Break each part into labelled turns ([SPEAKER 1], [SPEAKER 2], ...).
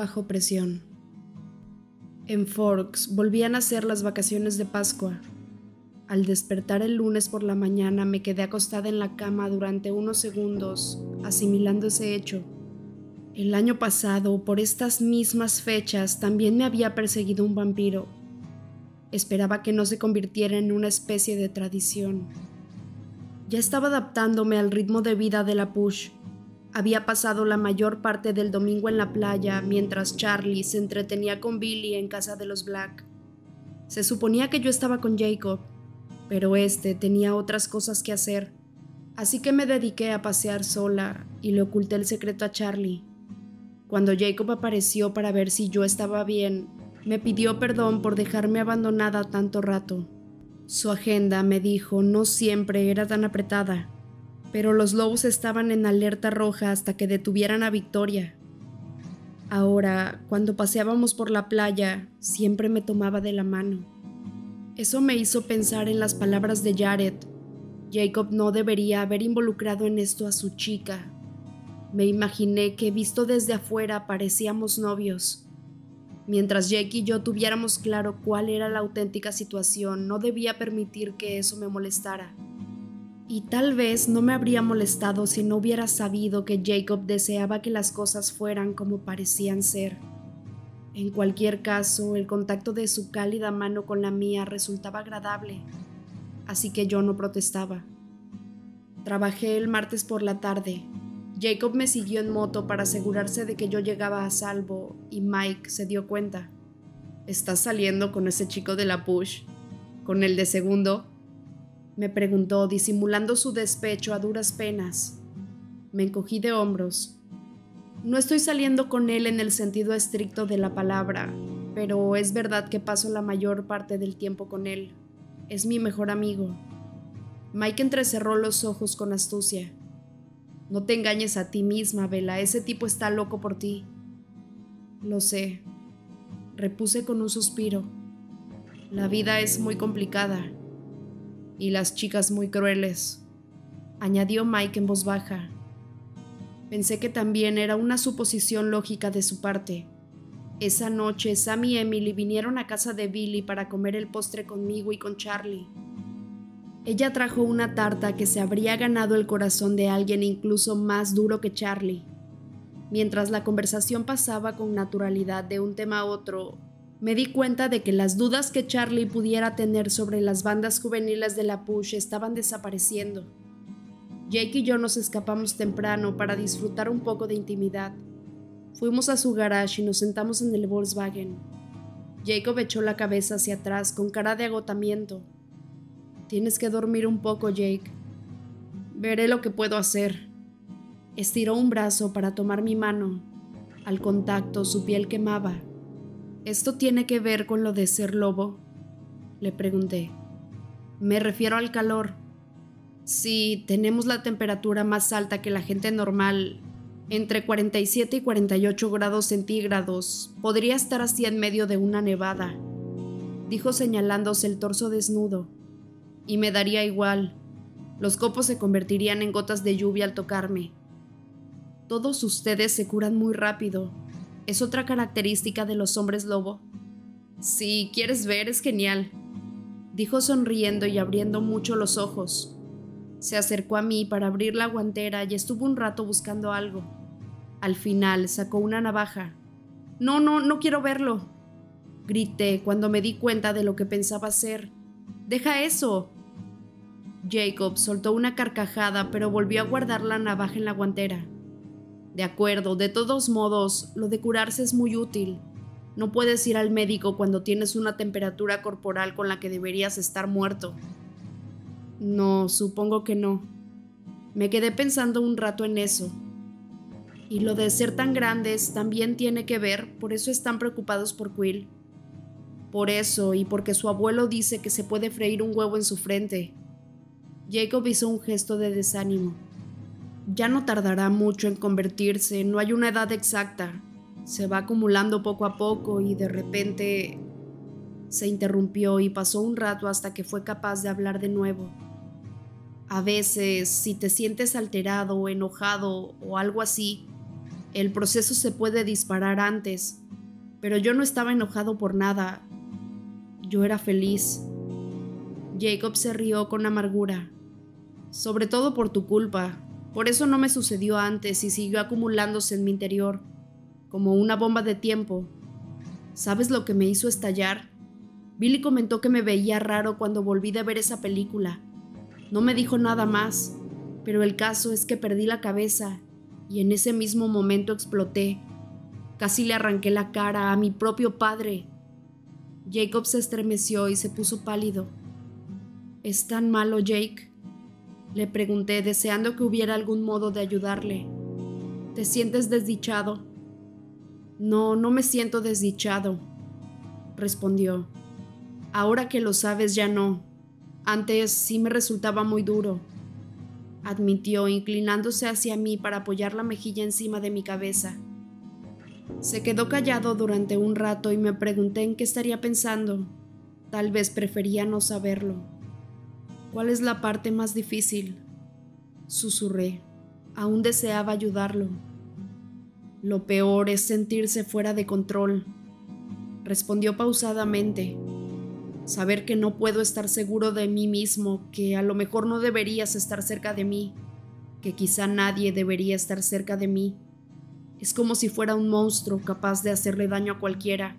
[SPEAKER 1] bajo presión. En Forks volvían a ser las vacaciones de Pascua. Al despertar el lunes por la mañana me quedé acostada en la cama durante unos segundos, asimilando ese hecho. El año pasado, por estas mismas fechas, también me había perseguido un vampiro. Esperaba que no se convirtiera en una especie de tradición. Ya estaba adaptándome al ritmo de vida de la push. Había pasado la mayor parte del domingo en la playa mientras Charlie se entretenía con Billy en casa de los Black. Se suponía que yo estaba con Jacob, pero este tenía otras cosas que hacer, así que me dediqué a pasear sola y le oculté el secreto a Charlie. Cuando Jacob apareció para ver si yo estaba bien, me pidió perdón por dejarme abandonada tanto rato. Su agenda, me dijo, no siempre era tan apretada, pero los lobos estaban en alerta roja hasta que detuvieran a Victoria. Ahora, cuando paseábamos por la playa, siempre me tomaba de la mano. Eso me hizo pensar en las palabras de Jared. Jacob no debería haber involucrado en esto a su chica. Me imaginé que visto desde afuera parecíamos novios. Mientras Jake y yo tuviéramos claro cuál era la auténtica situación, no debía permitir que eso me molestara. Y tal vez no me habría molestado si no hubiera sabido que Jacob deseaba que las cosas fueran como parecían ser. En cualquier caso, el contacto de su cálida mano con la mía resultaba agradable, así que yo no protestaba. Trabajé el martes por la tarde. Jacob me siguió en moto para asegurarse de que yo llegaba a salvo y Mike se dio cuenta. ¿Estás saliendo con ese chico de la push? ¿Con el de segundo? Me preguntó, disimulando su despecho a duras penas. Me encogí de hombros. No estoy saliendo con él en el sentido estricto de la palabra, pero es verdad que paso la mayor parte del tiempo con él. Es mi mejor amigo. Mike entrecerró los ojos con astucia. No te engañes a ti misma, Vela, ese tipo está loco por ti. Lo sé, repuse con un suspiro. La vida es muy complicada y las chicas muy crueles, añadió Mike en voz baja. Pensé que también era una suposición lógica de su parte. Esa noche, Sam y Emily vinieron a casa de Billy para comer el postre conmigo y con Charlie. Ella trajo una tarta que se habría ganado el corazón de alguien incluso más duro que Charlie. Mientras la conversación pasaba con naturalidad de un tema a otro, me di cuenta de que las dudas que Charlie pudiera tener sobre las bandas juveniles de la Push estaban desapareciendo. Jake y yo nos escapamos temprano para disfrutar un poco de intimidad. Fuimos a su garage y nos sentamos en el Volkswagen. Jacob echó la cabeza hacia atrás con cara de agotamiento. Tienes que dormir un poco, Jake. Veré lo que puedo hacer. Estiró un brazo para tomar mi mano. Al contacto su piel quemaba. ¿Esto tiene que ver con lo de ser lobo? Le pregunté. Me refiero al calor, si tenemos la temperatura más alta que la gente normal, entre 47 y 48 grados centígrados, podría estar así en medio de una nevada, dijo señalándose el torso desnudo. Y me daría igual. Los copos se convertirían en gotas de lluvia al tocarme. Todos ustedes se curan muy rápido. Es otra característica de los hombres lobo. Si quieres ver, es genial, dijo sonriendo y abriendo mucho los ojos. Se acercó a mí para abrir la guantera y estuvo un rato buscando algo. Al final sacó una navaja. No, no, no quiero verlo. Grité cuando me di cuenta de lo que pensaba hacer. Deja eso. Jacob soltó una carcajada pero volvió a guardar la navaja en la guantera. De acuerdo, de todos modos, lo de curarse es muy útil. No puedes ir al médico cuando tienes una temperatura corporal con la que deberías estar muerto. No, supongo que no. Me quedé pensando un rato en eso. Y lo de ser tan grandes también tiene que ver, por eso están preocupados por Quill. Por eso y porque su abuelo dice que se puede freír un huevo en su frente. Jacob hizo un gesto de desánimo. Ya no tardará mucho en convertirse, no hay una edad exacta. Se va acumulando poco a poco y de repente se interrumpió y pasó un rato hasta que fue capaz de hablar de nuevo. A veces, si te sientes alterado o enojado o algo así, El proceso se puede disparar antes, pero yo no estaba enojado por nada. Yo era feliz. Jacob se rió con amargura. Sobre todo por tu culpa. Por eso no me sucedió antes y siguió acumulándose en mi interior, como una bomba de tiempo. ¿Sabes lo que me hizo estallar? Billy comentó que me veía raro cuando volví de ver esa película. No me dijo nada más, pero el caso es que perdí la cabeza y en ese mismo momento exploté. Casi le arranqué la cara a mi propio padre. Jacob se estremeció y se puso pálido. ¿Es tan malo, Jake? Le pregunté, deseando que hubiera algún modo de ayudarle. ¿Te sientes desdichado? No, no me siento desdichado, respondió. Ahora que lo sabes ya no. Antes sí me resultaba muy duro, admitió, inclinándose hacia mí para apoyar la mejilla encima de mi cabeza. Se quedó callado durante un rato y me pregunté en qué estaría pensando. Tal vez prefería no saberlo. ¿Cuál es la parte más difícil? Susurré. Aún deseaba ayudarlo. Lo peor es sentirse fuera de control, respondió pausadamente. Saber que no puedo estar seguro de mí mismo, que a lo mejor no deberías estar cerca de mí, que quizá nadie debería estar cerca de mí. Es como si fuera un monstruo capaz de hacerle daño a cualquiera.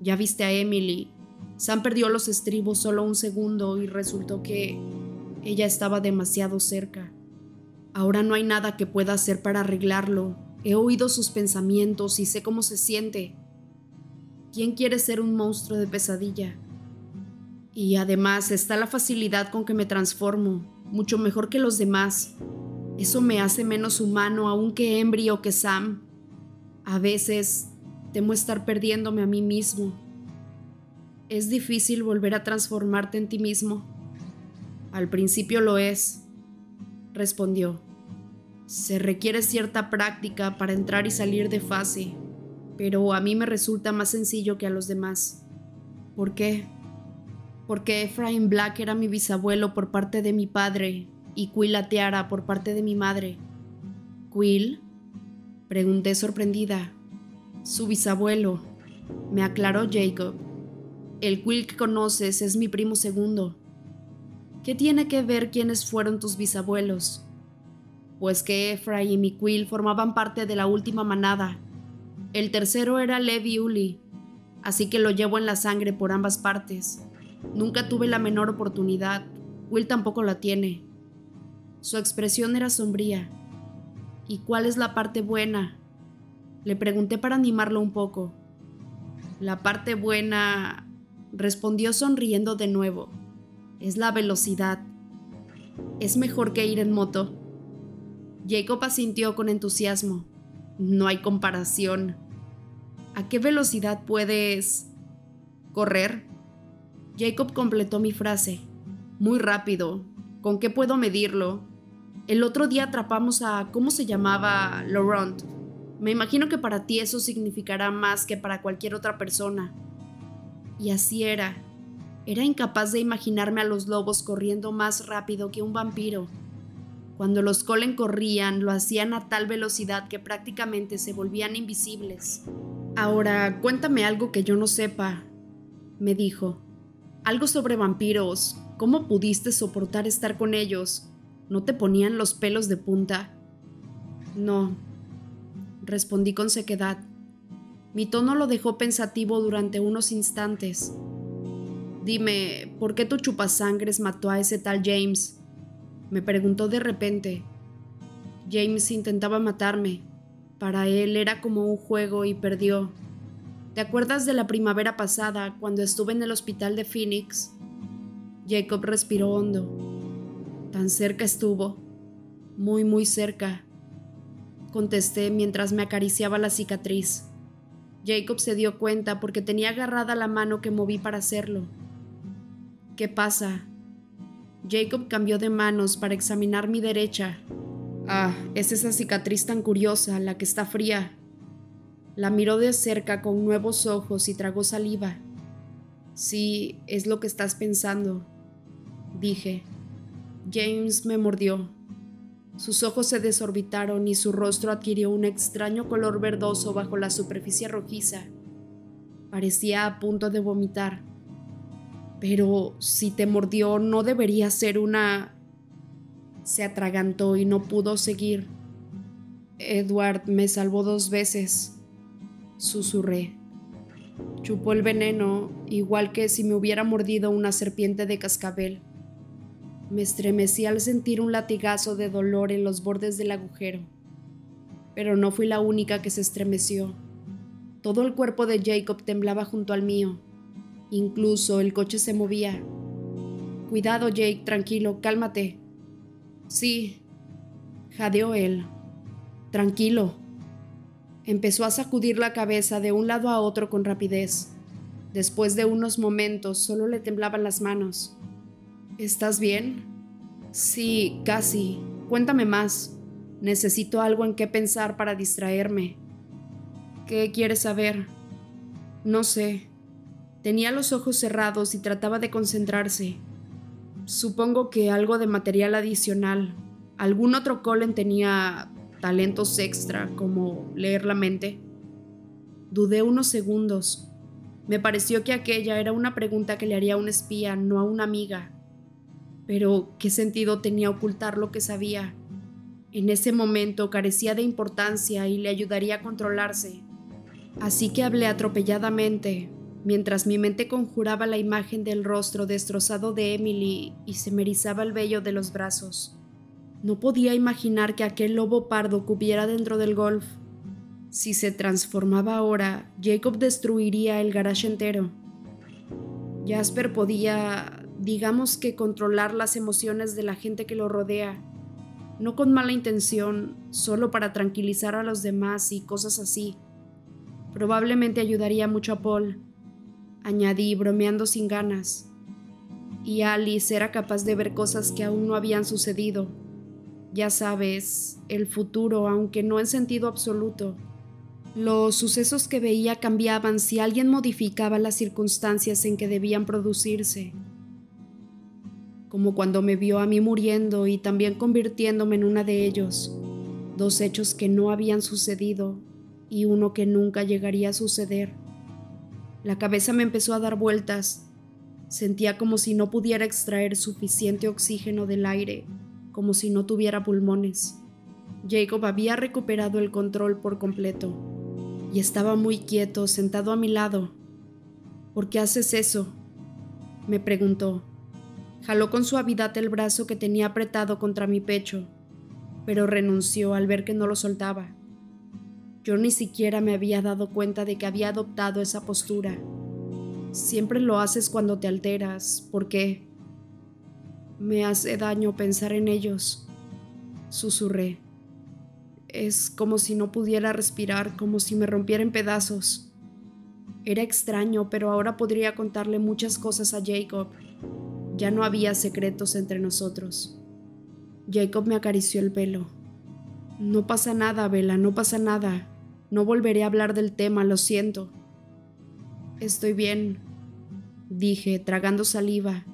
[SPEAKER 1] Ya viste a Emily. Sam perdió los estribos solo un segundo y resultó que ella estaba demasiado cerca. Ahora no hay nada que pueda hacer para arreglarlo. He oído sus pensamientos y sé cómo se siente. ¿Quién quiere ser un monstruo de pesadilla? Y además está la facilidad con que me transformo, mucho mejor que los demás. Eso me hace menos humano aún que Embry o que Sam. A veces temo estar perdiéndome a mí mismo. ¿Es difícil volver a transformarte en ti mismo? Al principio lo es, respondió. Se requiere cierta práctica para entrar y salir de fase, pero a mí me resulta más sencillo que a los demás. ¿Por qué? Porque Ephraim Black era mi bisabuelo por parte de mi padre y Quill Ateara por parte de mi madre. ¿Quill? Pregunté sorprendida. Su bisabuelo, me aclaró Jacob. El Quill que conoces es mi primo segundo. ¿Qué tiene que ver quiénes fueron tus bisabuelos? Pues que Ephraim y Quill formaban parte de la última manada. El tercero era Levi Uli, así que lo llevo en la sangre por ambas partes. Nunca tuve la menor oportunidad. Will tampoco la tiene. Su expresión era sombría. ¿Y cuál es la parte buena? Le pregunté para animarlo un poco. La parte buena, respondió sonriendo de nuevo, es la velocidad. Es mejor que ir en moto. Jacob asintió con entusiasmo. No hay comparación. ¿A qué velocidad puedes correr? Jacob completó mi frase. Muy rápido. ¿Con qué puedo medirlo? El otro día atrapamos a... ¿Cómo se llamaba? Laurent. Me imagino que para ti eso significará más que para cualquier otra persona. Y así era. Era incapaz de imaginarme a los lobos corriendo más rápido que un vampiro. Cuando los Colen corrían, lo hacían a tal velocidad que prácticamente se volvían invisibles. Ahora, cuéntame algo que yo no sepa, me dijo. Algo sobre vampiros. ¿Cómo pudiste soportar estar con ellos? ¿No te ponían los pelos de punta? No, respondí con sequedad. Mi tono lo dejó pensativo durante unos instantes. Dime, ¿por qué tu chupasangres mató a ese tal James? Me preguntó de repente. James intentaba matarme. Para él era como un juego y perdió. ¿Te acuerdas de la primavera pasada cuando estuve en el hospital de Phoenix? Jacob respiró hondo. Tan cerca estuvo, muy, muy cerca, contesté mientras me acariciaba la cicatriz. Jacob se dio cuenta porque tenía agarrada la mano que moví para hacerlo. ¿Qué pasa? Jacob cambió de manos para examinar mi derecha. Ah, es esa cicatriz tan curiosa, la que está fría. La miró de cerca con nuevos ojos y tragó saliva. Sí, es lo que estás pensando, dije. James me mordió. Sus ojos se desorbitaron y su rostro adquirió un extraño color verdoso bajo la superficie rojiza. Parecía a punto de vomitar. Pero si te mordió, no debería ser una... Se atragantó y no pudo seguir. Edward me salvó dos veces, susurré. Chupó el veneno, igual que si me hubiera mordido una serpiente de cascabel. Me estremecí al sentir un latigazo de dolor en los bordes del agujero. Pero no fui la única que se estremeció. Todo el cuerpo de Jacob temblaba junto al mío. Incluso el coche se movía. Cuidado, Jake, tranquilo, cálmate. Sí, jadeó él. Tranquilo. Empezó a sacudir la cabeza de un lado a otro con rapidez. Después de unos momentos solo le temblaban las manos. ¿Estás bien? Sí, casi. Cuéntame más. Necesito algo en qué pensar para distraerme. ¿Qué quieres saber? No sé. Tenía los ojos cerrados y trataba de concentrarse. Supongo que algo de material adicional. Algún otro Colin tenía talentos extra como leer la mente. Dudé unos segundos. Me pareció que aquella era una pregunta que le haría a un espía, no a una amiga. Pero, ¿qué sentido tenía ocultar lo que sabía? En ese momento carecía de importancia y le ayudaría a controlarse. Así que hablé atropelladamente, mientras mi mente conjuraba la imagen del rostro destrozado de Emily y se me el vello de los brazos. No podía imaginar que aquel lobo pardo cubiera dentro del golf. Si se transformaba ahora, Jacob destruiría el garage entero. Jasper podía digamos que controlar las emociones de la gente que lo rodea, no con mala intención, solo para tranquilizar a los demás y cosas así. Probablemente ayudaría mucho a Paul, añadí bromeando sin ganas. Y Alice era capaz de ver cosas que aún no habían sucedido. Ya sabes, el futuro, aunque no en sentido absoluto. Los sucesos que veía cambiaban si alguien modificaba las circunstancias en que debían producirse como cuando me vio a mí muriendo y también convirtiéndome en una de ellos, dos hechos que no habían sucedido y uno que nunca llegaría a suceder. La cabeza me empezó a dar vueltas, sentía como si no pudiera extraer suficiente oxígeno del aire, como si no tuviera pulmones. Jacob había recuperado el control por completo y estaba muy quieto, sentado a mi lado. ¿Por qué haces eso? me preguntó. Jaló con suavidad el brazo que tenía apretado contra mi pecho, pero renunció al ver que no lo soltaba. Yo ni siquiera me había dado cuenta de que había adoptado esa postura. Siempre lo haces cuando te alteras. ¿Por qué? Me hace daño pensar en ellos, susurré. Es como si no pudiera respirar, como si me rompiera en pedazos. Era extraño, pero ahora podría contarle muchas cosas a Jacob. Ya no había secretos entre nosotros. Jacob me acarició el pelo. No pasa nada, Vela, no pasa nada. No volveré a hablar del tema, lo siento. Estoy bien, dije, tragando saliva.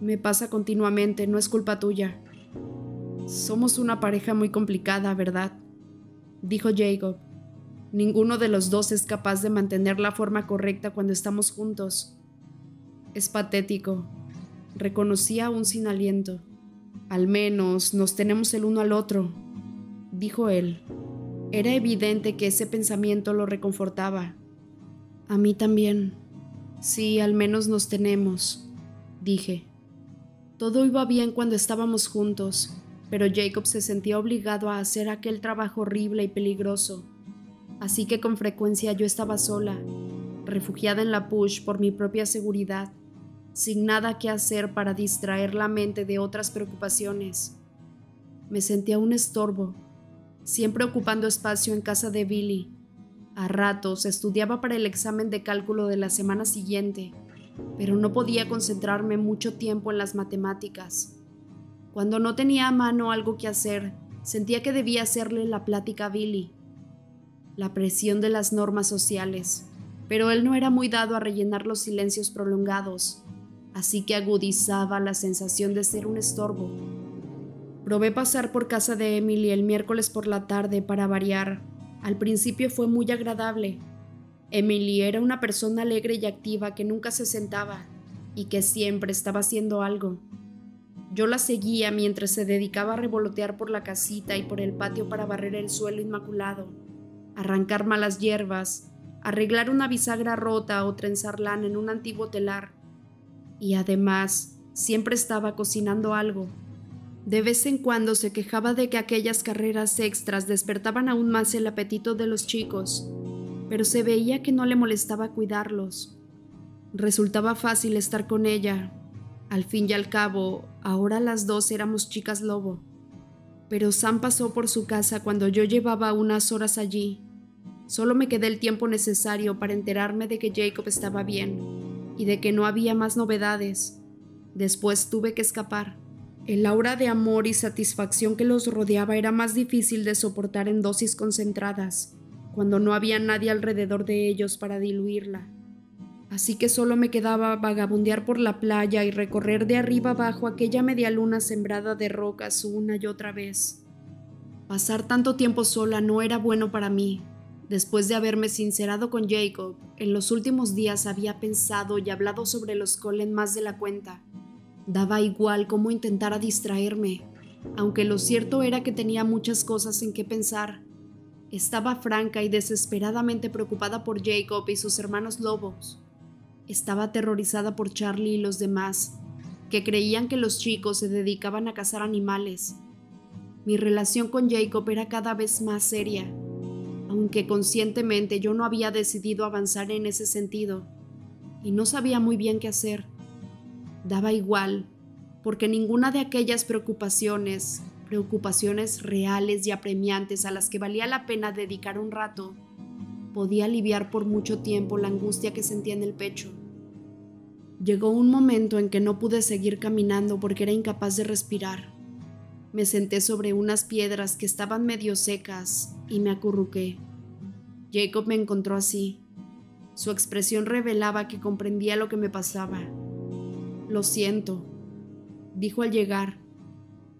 [SPEAKER 1] Me pasa continuamente, no es culpa tuya. Somos una pareja muy complicada, ¿verdad? Dijo Jacob. Ninguno de los dos es capaz de mantener la forma correcta cuando estamos juntos. Es patético, reconocía aún sin aliento. Al menos nos tenemos el uno al otro, dijo él. Era evidente que ese pensamiento lo reconfortaba. A mí también. Sí, al menos nos tenemos, dije. Todo iba bien cuando estábamos juntos, pero Jacob se sentía obligado a hacer aquel trabajo horrible y peligroso. Así que con frecuencia yo estaba sola, refugiada en la push por mi propia seguridad sin nada que hacer para distraer la mente de otras preocupaciones. Me sentía un estorbo, siempre ocupando espacio en casa de Billy. A ratos estudiaba para el examen de cálculo de la semana siguiente, pero no podía concentrarme mucho tiempo en las matemáticas. Cuando no tenía a mano algo que hacer, sentía que debía hacerle la plática a Billy. La presión de las normas sociales, pero él no era muy dado a rellenar los silencios prolongados así que agudizaba la sensación de ser un estorbo. Probé pasar por casa de Emily el miércoles por la tarde para variar. Al principio fue muy agradable. Emily era una persona alegre y activa que nunca se sentaba y que siempre estaba haciendo algo. Yo la seguía mientras se dedicaba a revolotear por la casita y por el patio para barrer el suelo inmaculado, arrancar malas hierbas, arreglar una bisagra rota o trenzar lana en un antiguo telar. Y además, siempre estaba cocinando algo de vez en cuando se quejaba de que aquellas carreras extras despertaban aún más el apetito de los chicos, pero se veía que no le molestaba cuidarlos. Resultaba fácil estar con ella. Al fin y al cabo, ahora las dos éramos chicas lobo. Pero Sam pasó por su casa cuando yo llevaba unas horas allí. Solo me quedé el tiempo necesario para enterarme de que Jacob estaba bien y de que no había más novedades. Después tuve que escapar. El aura de amor y satisfacción que los rodeaba era más difícil de soportar en dosis concentradas, cuando no había nadie alrededor de ellos para diluirla. Así que solo me quedaba vagabundear por la playa y recorrer de arriba abajo aquella media luna sembrada de rocas una y otra vez. Pasar tanto tiempo sola no era bueno para mí. Después de haberme sincerado con Jacob, en los últimos días había pensado y hablado sobre los Colen más de la cuenta Daba igual cómo intentara distraerme, aunque lo cierto era que tenía muchas cosas en qué pensar. Estaba franca y desesperadamente preocupada por Jacob y sus hermanos lobos. Estaba aterrorizada por Charlie y los demás, que creían que los chicos se dedicaban a cazar animales. Mi relación con Jacob era cada vez más seria, aunque conscientemente yo no había decidido avanzar en ese sentido, y no sabía muy bien qué hacer. Daba igual, porque ninguna de aquellas preocupaciones, preocupaciones reales y apremiantes a las que valía la pena dedicar un rato, podía aliviar por mucho tiempo la angustia que sentía en el pecho. Llegó un momento en que no pude seguir caminando porque era incapaz de respirar. Me senté sobre unas piedras que estaban medio secas y me acurruqué. Jacob me encontró así. Su expresión revelaba que comprendía lo que me pasaba lo siento, dijo al llegar.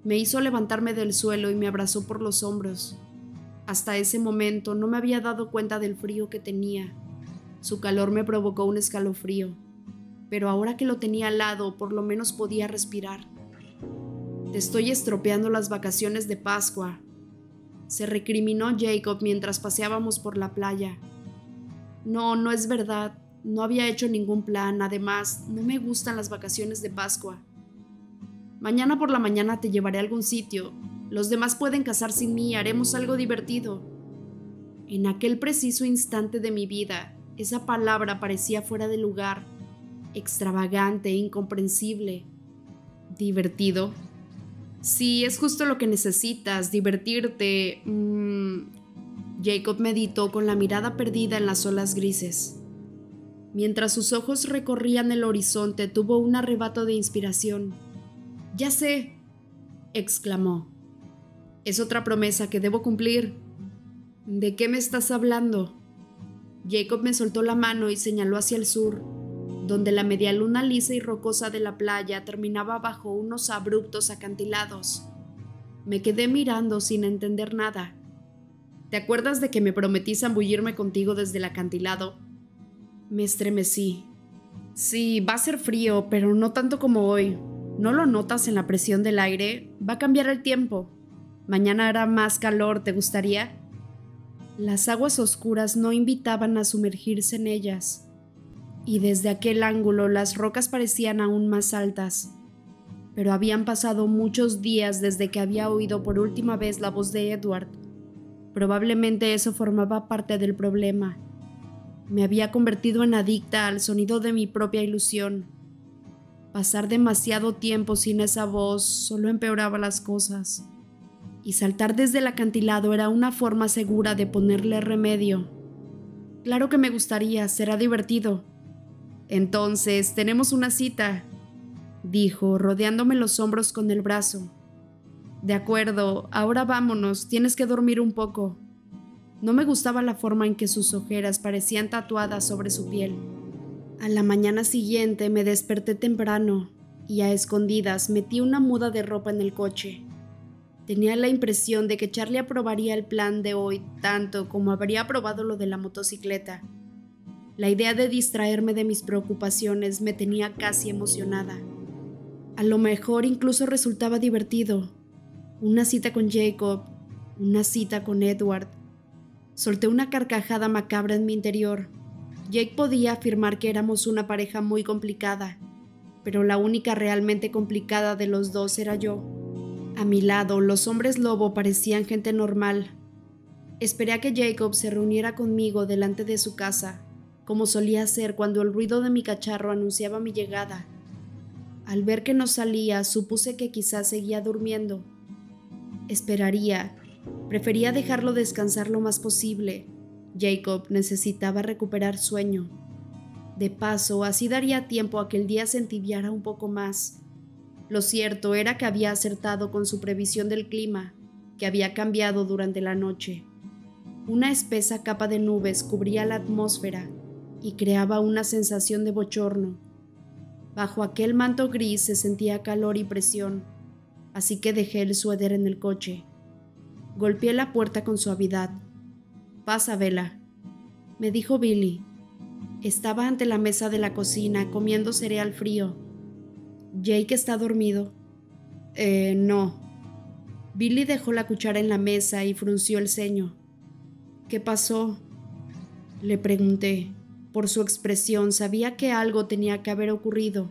[SPEAKER 1] Me hizo levantarme del suelo y me abrazó por los hombros. Hasta ese momento no me había dado cuenta del frío que tenía. Su calor me provocó un escalofrío, pero ahora que lo tenía al lado por lo menos podía respirar. Te estoy estropeando las vacaciones de Pascua, se recriminó Jacob mientras paseábamos por la playa. No, no es verdad, no había hecho ningún plan, además, no me gustan las vacaciones de Pascua. Mañana por la mañana te llevaré a algún sitio. Los demás pueden casar sin mí, haremos algo divertido. En aquel preciso instante de mi vida, esa palabra parecía fuera de lugar, extravagante, incomprensible. ¿Divertido? Sí, es justo lo que necesitas, divertirte. Mm. Jacob meditó con la mirada perdida en las olas grises. Mientras sus ojos recorrían el horizonte, tuvo un arrebato de inspiración. Ya sé, exclamó. Es otra promesa que debo cumplir. ¿De qué me estás hablando? Jacob me soltó la mano y señaló hacia el sur, donde la media luna lisa y rocosa de la playa terminaba bajo unos abruptos acantilados. Me quedé mirando sin entender nada. ¿Te acuerdas de que me prometí zambullirme contigo desde el acantilado me estremecí. Sí, va a ser frío, pero no tanto como hoy. ¿No lo notas en la presión del aire? Va a cambiar el tiempo. Mañana hará más calor, ¿te gustaría? Las aguas oscuras no invitaban a sumergirse en ellas, y desde aquel ángulo las rocas parecían aún más altas. Pero habían pasado muchos días desde que había oído por última vez la voz de Edward. Probablemente eso formaba parte del problema me había convertido en adicta al sonido de mi propia ilusión. Pasar demasiado tiempo sin esa voz solo empeoraba las cosas. Y saltar desde el acantilado era una forma segura de ponerle remedio. Claro que me gustaría, será divertido. Entonces, tenemos una cita, dijo, rodeándome los hombros con el brazo. De acuerdo, ahora vámonos, tienes que dormir un poco. No me gustaba la forma en que sus ojeras parecían tatuadas sobre su piel. A la mañana siguiente me desperté temprano y a escondidas metí una muda de ropa en el coche. Tenía la impresión de que Charlie aprobaría el plan de hoy tanto como habría aprobado lo de la motocicleta. La idea de distraerme de mis preocupaciones me tenía casi emocionada. A lo mejor incluso resultaba divertido. Una cita con Jacob, una cita con Edward. Solté una carcajada macabra en mi interior. Jake podía afirmar que éramos una pareja muy complicada, pero la única realmente complicada de los dos era yo. A mi lado, los hombres lobo parecían gente normal. Esperé a que Jacob se reuniera conmigo delante de su casa, como solía hacer cuando el ruido de mi cacharro anunciaba mi llegada. Al ver que no salía, supuse que quizás seguía durmiendo. Esperaría. Prefería dejarlo descansar lo más posible. Jacob necesitaba recuperar sueño. De paso, así daría tiempo a que el día se entibiara un poco más lo cierto era que había acertado con su previsión del clima, que había cambiado durante la noche. Una espesa capa de nubes cubría la atmósfera y creaba una sensación de bochorno. Bajo aquel manto gris se sentía calor y presión, así que dejé el suéter en el coche. Golpeé la puerta con suavidad. Pasa, Vela, me dijo Billy. Estaba ante la mesa de la cocina comiendo cereal frío Jake está dormido. Eh, no. Billy dejó la cuchara en la mesa y frunció el ceño. ¿Qué pasó? Le pregunté. Por su expresión sabía que algo tenía que haber ocurrido.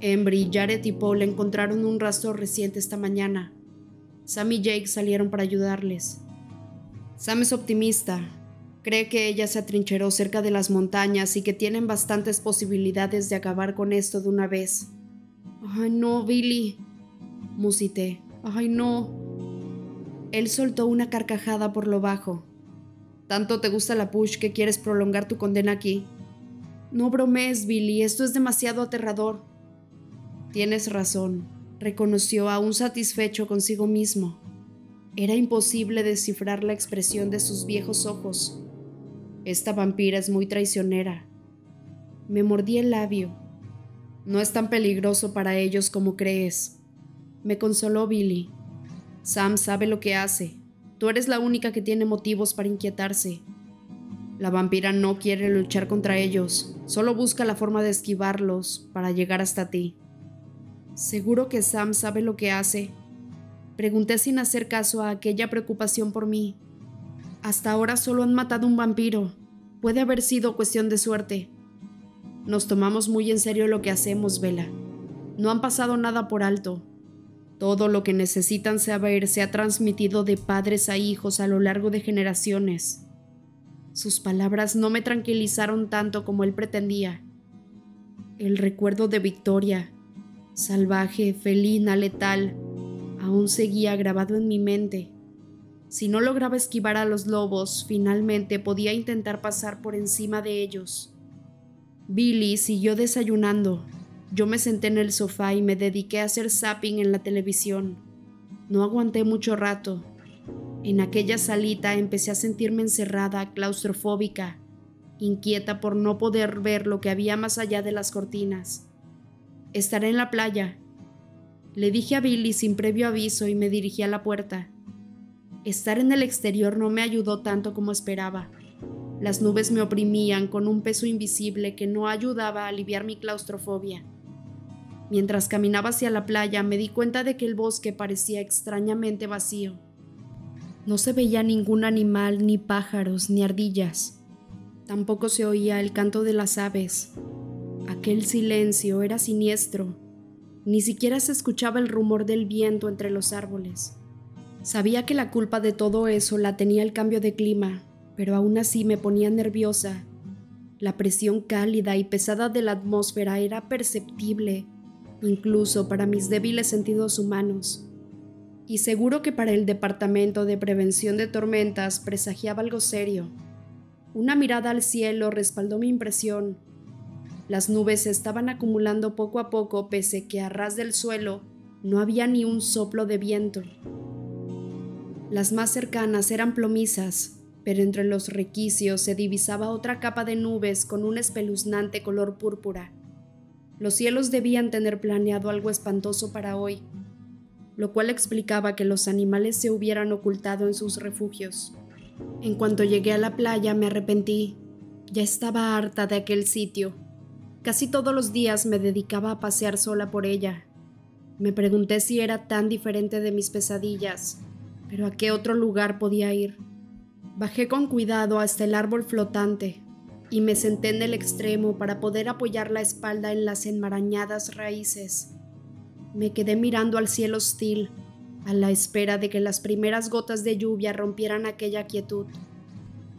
[SPEAKER 1] Embry, Jared y Paul encontraron un rastro reciente esta mañana. Sam y Jake salieron para ayudarles. Sam es optimista. Cree que ella se atrincheró cerca de las montañas y que tienen bastantes posibilidades de acabar con esto de una vez. Ay, no, Billy. Musité. Ay, no. Él soltó una carcajada por lo bajo. ¿Tanto te gusta la push que quieres prolongar tu condena aquí? No bromees, Billy, esto es demasiado aterrador. Tienes razón, reconoció aún satisfecho consigo mismo. Era imposible descifrar la expresión de sus viejos ojos. Esta vampira es muy traicionera. Me mordí el labio no es tan peligroso para ellos como crees. Me consoló Billy. Sam sabe lo que hace. Tú eres la única que tiene motivos para inquietarse. La vampira no quiere luchar contra ellos, solo busca la forma de esquivarlos para llegar hasta ti. ¿Seguro que Sam sabe lo que hace? Pregunté sin hacer caso a aquella preocupación por mí. Hasta ahora solo han matado un vampiro. Puede haber sido cuestión de suerte. Nos tomamos muy en serio lo que hacemos, Vela. No han pasado nada por alto. Todo lo que necesitan saber se ha transmitido de padres a hijos a lo largo de generaciones. Sus palabras no me tranquilizaron tanto como él pretendía. El recuerdo de Victoria, salvaje, felina, letal, aún seguía grabado en mi mente. Si no lograba esquivar a los lobos, finalmente podía intentar pasar por encima de ellos. Billy siguió desayunando. Yo me senté en el sofá y me dediqué a hacer zapping en la televisión. No aguanté mucho rato. En aquella salita empecé a sentirme encerrada, claustrofóbica, inquieta por no poder ver lo que había más allá de las cortinas. Estaré en la playa. Le dije a Billy sin previo aviso y me dirigí a la puerta. Estar en el exterior no me ayudó tanto como esperaba. Las nubes me oprimían con un peso invisible que no ayudaba a aliviar mi claustrofobia. Mientras caminaba hacia la playa me di cuenta de que el bosque parecía extrañamente vacío. No se veía ningún animal, ni pájaros, ni ardillas. Tampoco se oía el canto de las aves. Aquel silencio era siniestro. Ni siquiera se escuchaba el rumor del viento entre los árboles. Sabía que la culpa de todo eso la tenía el cambio de clima, pero aún así me ponía nerviosa. La presión cálida y pesada de la atmósfera era perceptible, incluso para mis débiles sentidos humanos. Y seguro que para el Departamento de Prevención de Tormentas presagiaba algo serio. Una mirada al cielo respaldó mi impresión. Las nubes se estaban acumulando poco a poco pese que a ras del suelo no había ni un soplo de viento. Las más cercanas eran plomizas, pero entre los requicios se divisaba otra capa de nubes con un espeluznante color púrpura. Los cielos debían tener planeado algo espantoso para hoy. lo cual explicaba que los animales se hubieran ocultado en sus refugios. En cuanto llegué a la playa me arrepentí. Ya estaba harta de aquel sitio. Casi todos los días me dedicaba a pasear sola por ella. Me pregunté si era tan diferente de mis pesadillas, pero a qué otro lugar podía ir. Bajé con cuidado hasta el árbol flotante y me senté en el extremo para poder apoyar la espalda en las enmarañadas raíces. Me quedé mirando al cielo hostil, a la espera de que las primeras gotas de lluvia rompieran aquella quietud.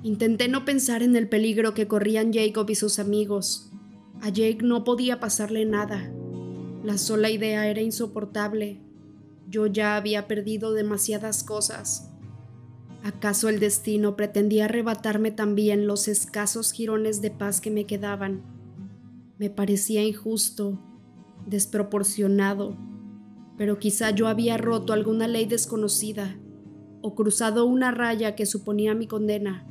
[SPEAKER 1] Intenté no pensar en el peligro que corrían Jacob y sus amigos. A Jake no podía pasarle nada. La sola idea era insoportable. Yo ya había perdido demasiadas cosas. ¿Acaso el destino pretendía arrebatarme también los escasos jirones de paz que me quedaban? Me parecía injusto, desproporcionado, pero quizá yo había roto alguna ley desconocida o cruzado una raya que suponía mi condena.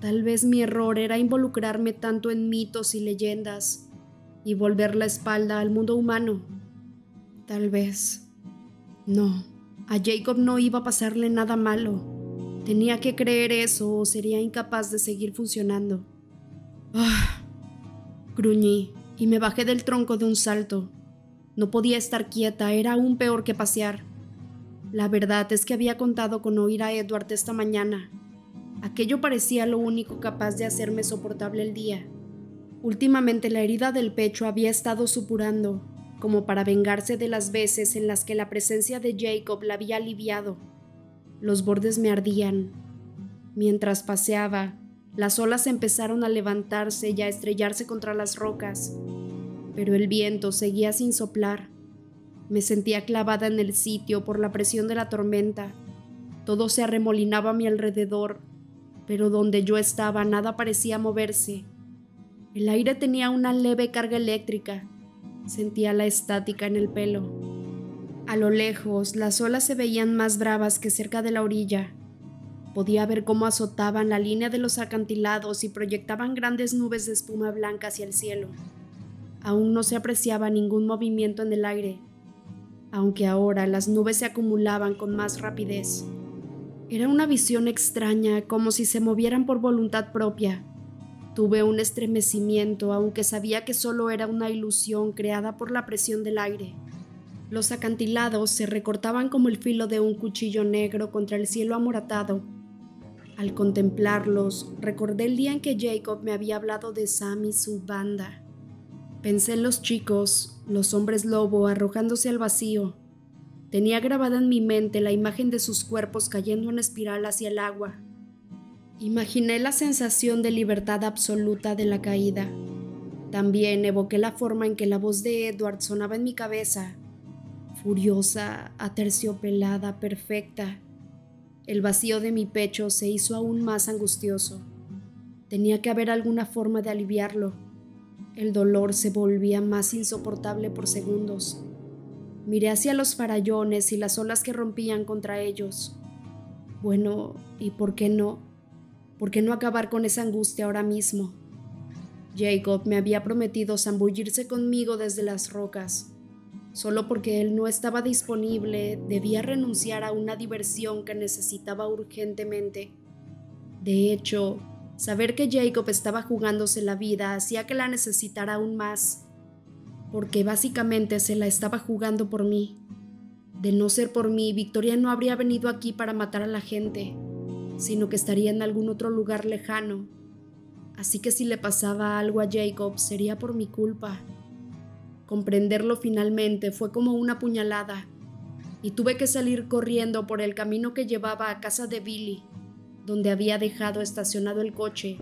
[SPEAKER 1] Tal vez mi error era involucrarme tanto en mitos y leyendas y volver la espalda al mundo humano. Tal vez. No, a Jacob no iba a pasarle nada malo. Tenía que creer eso o sería incapaz de seguir funcionando. Ah, gruñí y me bajé del tronco de un salto. No podía estar quieta, era aún peor que pasear. La verdad es que había contado con oír a Edward esta mañana. Aquello parecía lo único capaz de hacerme soportable el día. Últimamente la herida del pecho había estado supurando, como para vengarse de las veces en las que la presencia de Jacob la había aliviado. Los bordes me ardían. Mientras paseaba, las olas empezaron a levantarse y a estrellarse contra las rocas, pero el viento seguía sin soplar. Me sentía clavada en el sitio por la presión de la tormenta. Todo se arremolinaba a mi alrededor, pero donde yo estaba nada parecía moverse. El aire tenía una leve carga eléctrica. Sentía la estática en el pelo. A lo lejos, las olas se veían más bravas que cerca de la orilla. Podía ver cómo azotaban la línea de los acantilados y proyectaban grandes nubes de espuma blanca hacia el cielo. Aún no se apreciaba ningún movimiento en el aire, aunque ahora las nubes se acumulaban con más rapidez. Era una visión extraña, como si se movieran por voluntad propia. Tuve un estremecimiento, aunque sabía que solo era una ilusión creada por la presión del aire. Los acantilados se recortaban como el filo de un cuchillo negro contra el cielo amoratado al contemplarlos, recordé el día en que Jacob me había hablado de Sam y su banda. Pensé en los chicos, los hombres lobo arrojándose al vacío. Tenía grabada en mi mente la imagen de sus cuerpos cayendo en espiral hacia el agua. Imaginé la sensación de libertad absoluta de la caída. También evoqué la forma en que la voz de Edward sonaba en mi cabeza, furiosa, aterciopelada, perfecta el vacío de mi pecho se hizo aún más angustioso. Tenía que haber alguna forma de aliviarlo. El dolor se volvía más insoportable por segundos. Miré hacia los farallones y las olas que rompían contra ellos. Bueno, ¿y por qué no? ¿Por qué no acabar con esa angustia ahora mismo? Jacob me había prometido zambullirse conmigo desde las rocas. Solo porque él no estaba disponible, debía renunciar a una diversión que necesitaba urgentemente. De hecho, saber que Jacob estaba jugándose la vida hacía que la necesitara aún más, porque básicamente se la estaba jugando por mí. De no ser por mí, Victoria no habría venido aquí para matar a la gente, sino que estaría en algún otro lugar lejano. Así que si le pasaba algo a Jacob sería por mi culpa. Comprenderlo finalmente fue como una puñalada, y tuve que salir corriendo por el camino que llevaba a casa de Billy, donde había dejado estacionado el coche.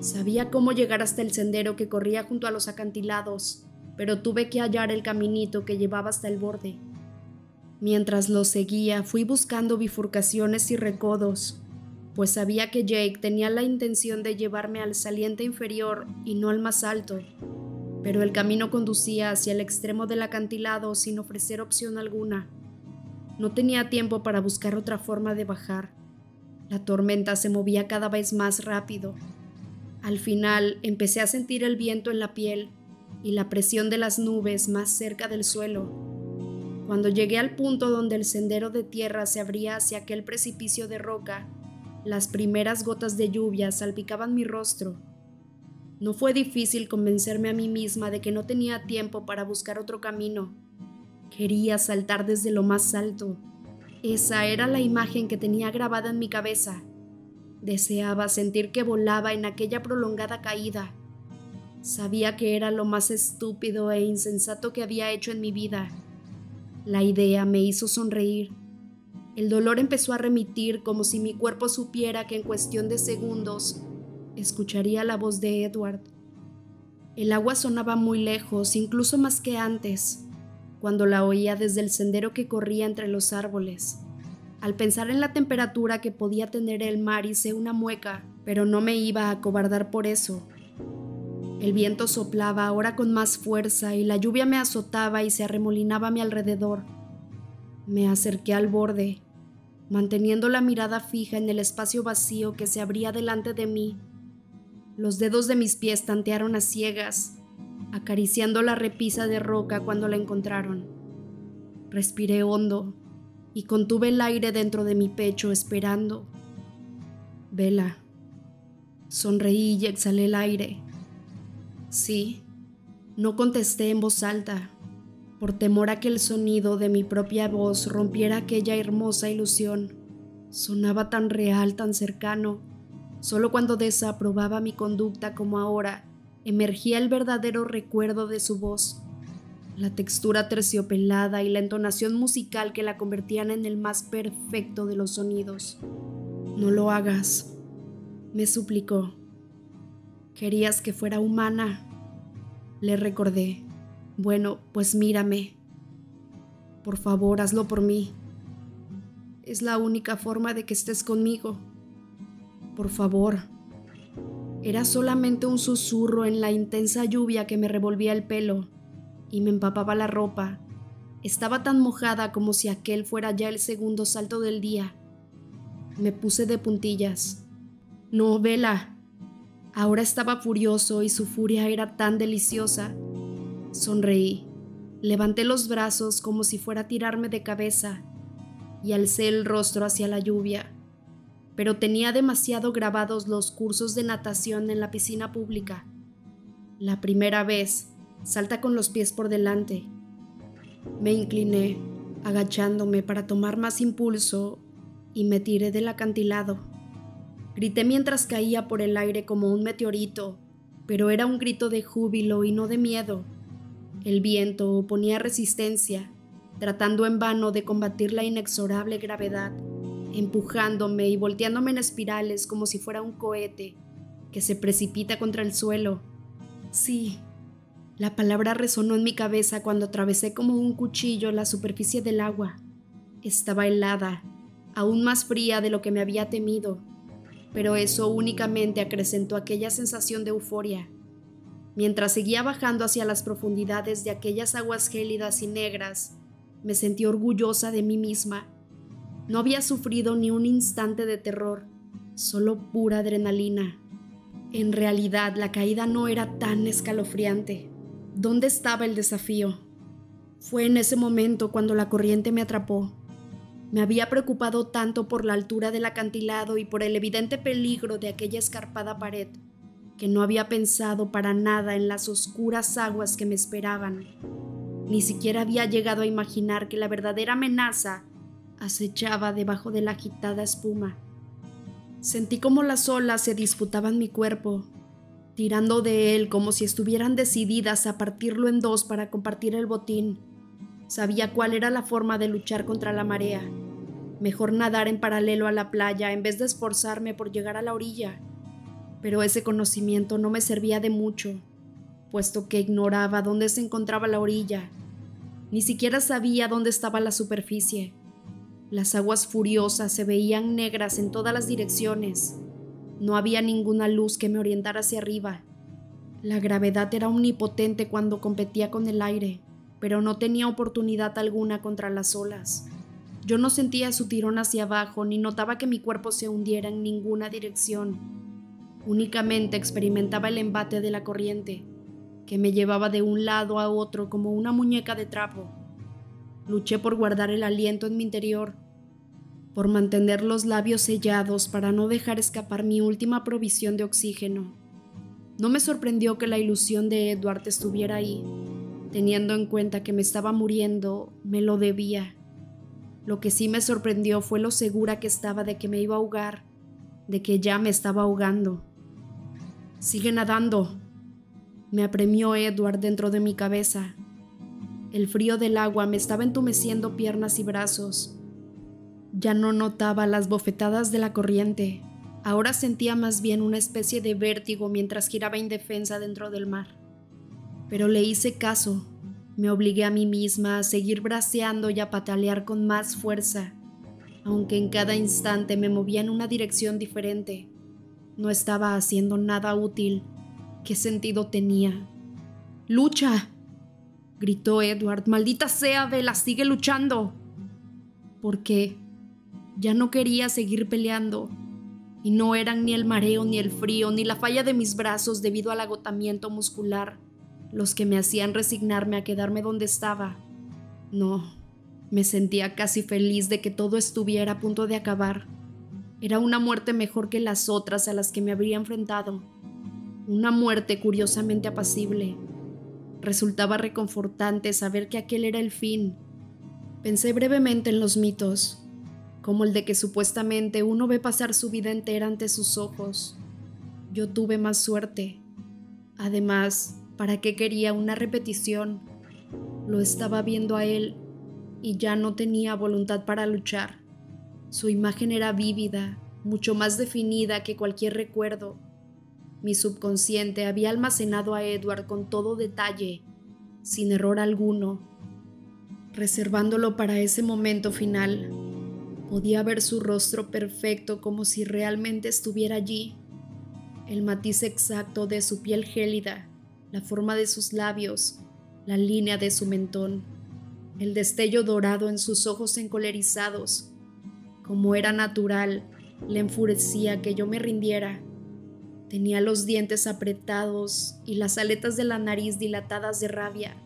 [SPEAKER 1] Sabía cómo llegar hasta el sendero que corría junto a los acantilados, pero tuve que hallar el caminito que llevaba hasta el borde. Mientras lo seguía, fui buscando bifurcaciones y recodos, pues sabía que Jake tenía la intención de llevarme al saliente inferior y no al más alto pero el camino conducía hacia el extremo del acantilado sin ofrecer opción alguna. No tenía tiempo para buscar otra forma de bajar. La tormenta se movía cada vez más rápido. Al final empecé a sentir el viento en la piel y la presión de las nubes más cerca del suelo. Cuando llegué al punto donde el sendero de tierra se abría hacia aquel precipicio de roca, las primeras gotas de lluvia salpicaban mi rostro. No fue difícil convencerme a mí misma de que no tenía tiempo para buscar otro camino. Quería saltar desde lo más alto. Esa era la imagen que tenía grabada en mi cabeza. Deseaba sentir que volaba en aquella prolongada caída. Sabía que era lo más estúpido e insensato que había hecho en mi vida la idea me hizo sonreír. El dolor empezó a remitir como si mi cuerpo supiera que en cuestión de segundos escucharía la voz de Edward. El agua sonaba muy lejos, incluso más que antes, cuando la oía desde el sendero que corría entre los árboles. Al pensar en la temperatura que podía tener el mar hice una mueca, pero no me iba a acobardar por eso. El viento soplaba ahora con más fuerza y la lluvia me azotaba y se arremolinaba a mi alrededor. Me acerqué al borde, manteniendo la mirada fija en el espacio vacío que se abría delante de mí. Los dedos de mis pies tantearon a ciegas, acariciando la repisa de roca cuando la encontraron. Respiré hondo y contuve el aire dentro de mi pecho esperando. Vela. Sonreí y exhalé el aire. Sí, no contesté en voz alta, por temor a que el sonido de mi propia voz rompiera aquella hermosa ilusión. Sonaba tan real, tan cercano. Solo cuando desaprobaba mi conducta como ahora, emergía el verdadero recuerdo de su voz, la textura terciopelada y la entonación musical que la convertían en el más perfecto de los sonidos. No lo hagas, me suplicó. Querías que fuera humana. Le recordé. Bueno, pues mírame. Por favor, hazlo por mí. Es la única forma de que estés conmigo. Por favor. Era solamente un susurro en la intensa lluvia que me revolvía el pelo y me empapaba la ropa. Estaba tan mojada como si aquel fuera ya el segundo salto del día. Me puse de puntillas. No, vela, Ahora estaba furioso y su furia era tan deliciosa. Sonreí, levanté los brazos como si fuera a tirarme de cabeza y alcé el rostro hacia la lluvia, pero tenía demasiado grabados los cursos de natación en la piscina pública. La primera vez, salta con los pies por delante. Me incliné, agachándome para tomar más impulso, y me tiré del acantilado. Grité mientras caía por el aire como un meteorito, pero era un grito de júbilo y no de miedo. El viento oponía resistencia, tratando en vano de combatir la inexorable gravedad, empujándome y volteándome en espirales como si fuera un cohete que se precipita contra el suelo. Sí, la palabra resonó en mi cabeza cuando atravesé como un cuchillo la superficie del agua. Estaba helada, aún más fría de lo que me había temido pero eso únicamente acrecentó aquella sensación de euforia. Mientras seguía bajando hacia las profundidades de aquellas aguas gélidas y negras, me sentí orgullosa de mí misma. No había sufrido ni un instante de terror, solo pura adrenalina. En realidad la caída no era tan escalofriante. ¿Dónde estaba el desafío? Fue en ese momento cuando la corriente me atrapó me había preocupado tanto por la altura del acantilado y por el evidente peligro de aquella escarpada pared, que no había pensado para nada en las oscuras aguas que me esperaban. Ni siquiera había llegado a imaginar que la verdadera amenaza acechaba debajo de la agitada espuma. Sentí como las olas se disputaban mi cuerpo, tirando de él como si estuvieran decididas a partirlo en dos para compartir el botín. Sabía cuál era la forma de luchar contra la marea Mejor nadar en paralelo a la playa en vez de esforzarme por llegar a la orilla. Pero ese conocimiento no me servía de mucho, puesto que ignoraba dónde se encontraba la orilla. Ni siquiera sabía dónde estaba la superficie. Las aguas furiosas se veían negras en todas las direcciones. No había ninguna luz que me orientara hacia arriba. La gravedad era omnipotente cuando competía con el aire, pero no tenía oportunidad alguna contra las olas. Yo no sentía su tirón hacia abajo ni notaba que mi cuerpo se hundiera en ninguna dirección. Únicamente experimentaba el embate de la corriente, que me llevaba de un lado a otro como una muñeca de trapo. Luché por guardar el aliento en mi interior, por mantener los labios sellados para no dejar escapar mi última provisión de oxígeno. No me sorprendió que la ilusión de Edward estuviera ahí. Teniendo en cuenta que me estaba muriendo, me lo debía. Lo que sí me sorprendió fue lo segura que estaba de que me iba a ahogar, de que ya me estaba ahogando. Sigue nadando, me apremió Edward dentro de mi cabeza. El frío del agua me estaba entumeciendo piernas y brazos. Ya no notaba las bofetadas de la corriente. Ahora sentía más bien una especie de vértigo mientras giraba indefensa dentro del mar. Pero le hice caso. Me obligué a mí misma a seguir braceando y a patalear con más fuerza, aunque en cada instante me movía en una dirección diferente. No estaba haciendo nada útil ¿Qué sentido tenía? ¡Lucha! gritó Edward. Maldita sea, Vela, sigue luchando. ¿Por qué? Ya no quería seguir peleando. Y no eran ni el mareo, ni el frío, ni la falla de mis brazos debido al agotamiento muscular los que me hacían resignarme a quedarme donde estaba. No, me sentía casi feliz de que todo estuviera a punto de acabar. Era una muerte mejor que las otras a las que me habría enfrentado una muerte curiosamente apacible. Resultaba reconfortante saber que aquel era el fin. Pensé brevemente en los mitos, como el de que supuestamente uno ve pasar su vida entera ante sus ojos. Yo tuve más suerte. Además, ¿para qué quería una repetición? Lo estaba viendo a él y ya no tenía voluntad para luchar. Su imagen era vívida, mucho más definida que cualquier recuerdo mi subconsciente había almacenado a Edward con todo detalle, sin error alguno, reservándolo para ese momento final. Podía ver su rostro perfecto como si realmente estuviera allí. El matiz exacto de su piel gélida, la forma de sus labios, la línea de su mentón, el destello dorado en sus ojos encolerizados. Como era natural, le enfurecía que yo me rindiera Tenía los dientes apretados y las aletas de la nariz dilatadas de rabia.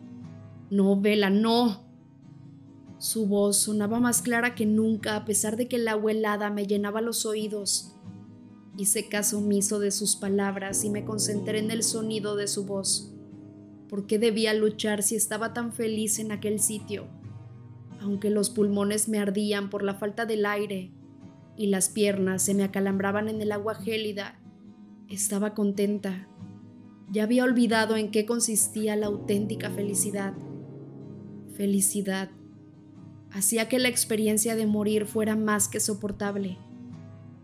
[SPEAKER 1] No, Vela, no. Su voz sonaba más clara que nunca a pesar de que el agua helada me llenaba los oídos. Hice caso omiso de sus palabras y me concentré en el sonido de su voz. ¿Por qué debía luchar si estaba tan feliz en aquel sitio? Aunque los pulmones me ardían por la falta del aire y las piernas se me acalambraban en el agua gélida, estaba contenta. Ya había olvidado en qué consistía la auténtica felicidad. Felicidad. Hacía que la experiencia de morir fuera más que soportable.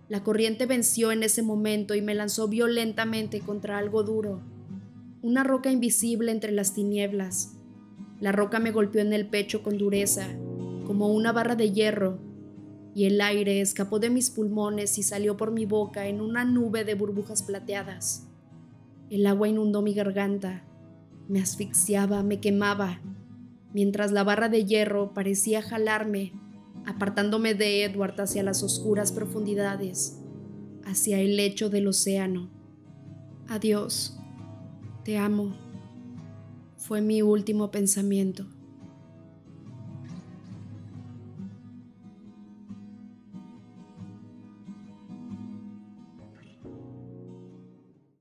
[SPEAKER 1] La corriente venció en ese momento y me lanzó violentamente contra algo duro, una roca invisible entre las tinieblas. La roca me golpeó en el pecho con dureza, como una barra de hierro, y el aire escapó de mis pulmones y salió por mi boca en una nube de burbujas plateadas. El agua inundó mi garganta, me asfixiaba, me quemaba, mientras la barra de hierro parecía jalarme, apartándome de Edward hacia las oscuras profundidades, hacia el lecho del océano. Adiós, te amo, fue mi último pensamiento.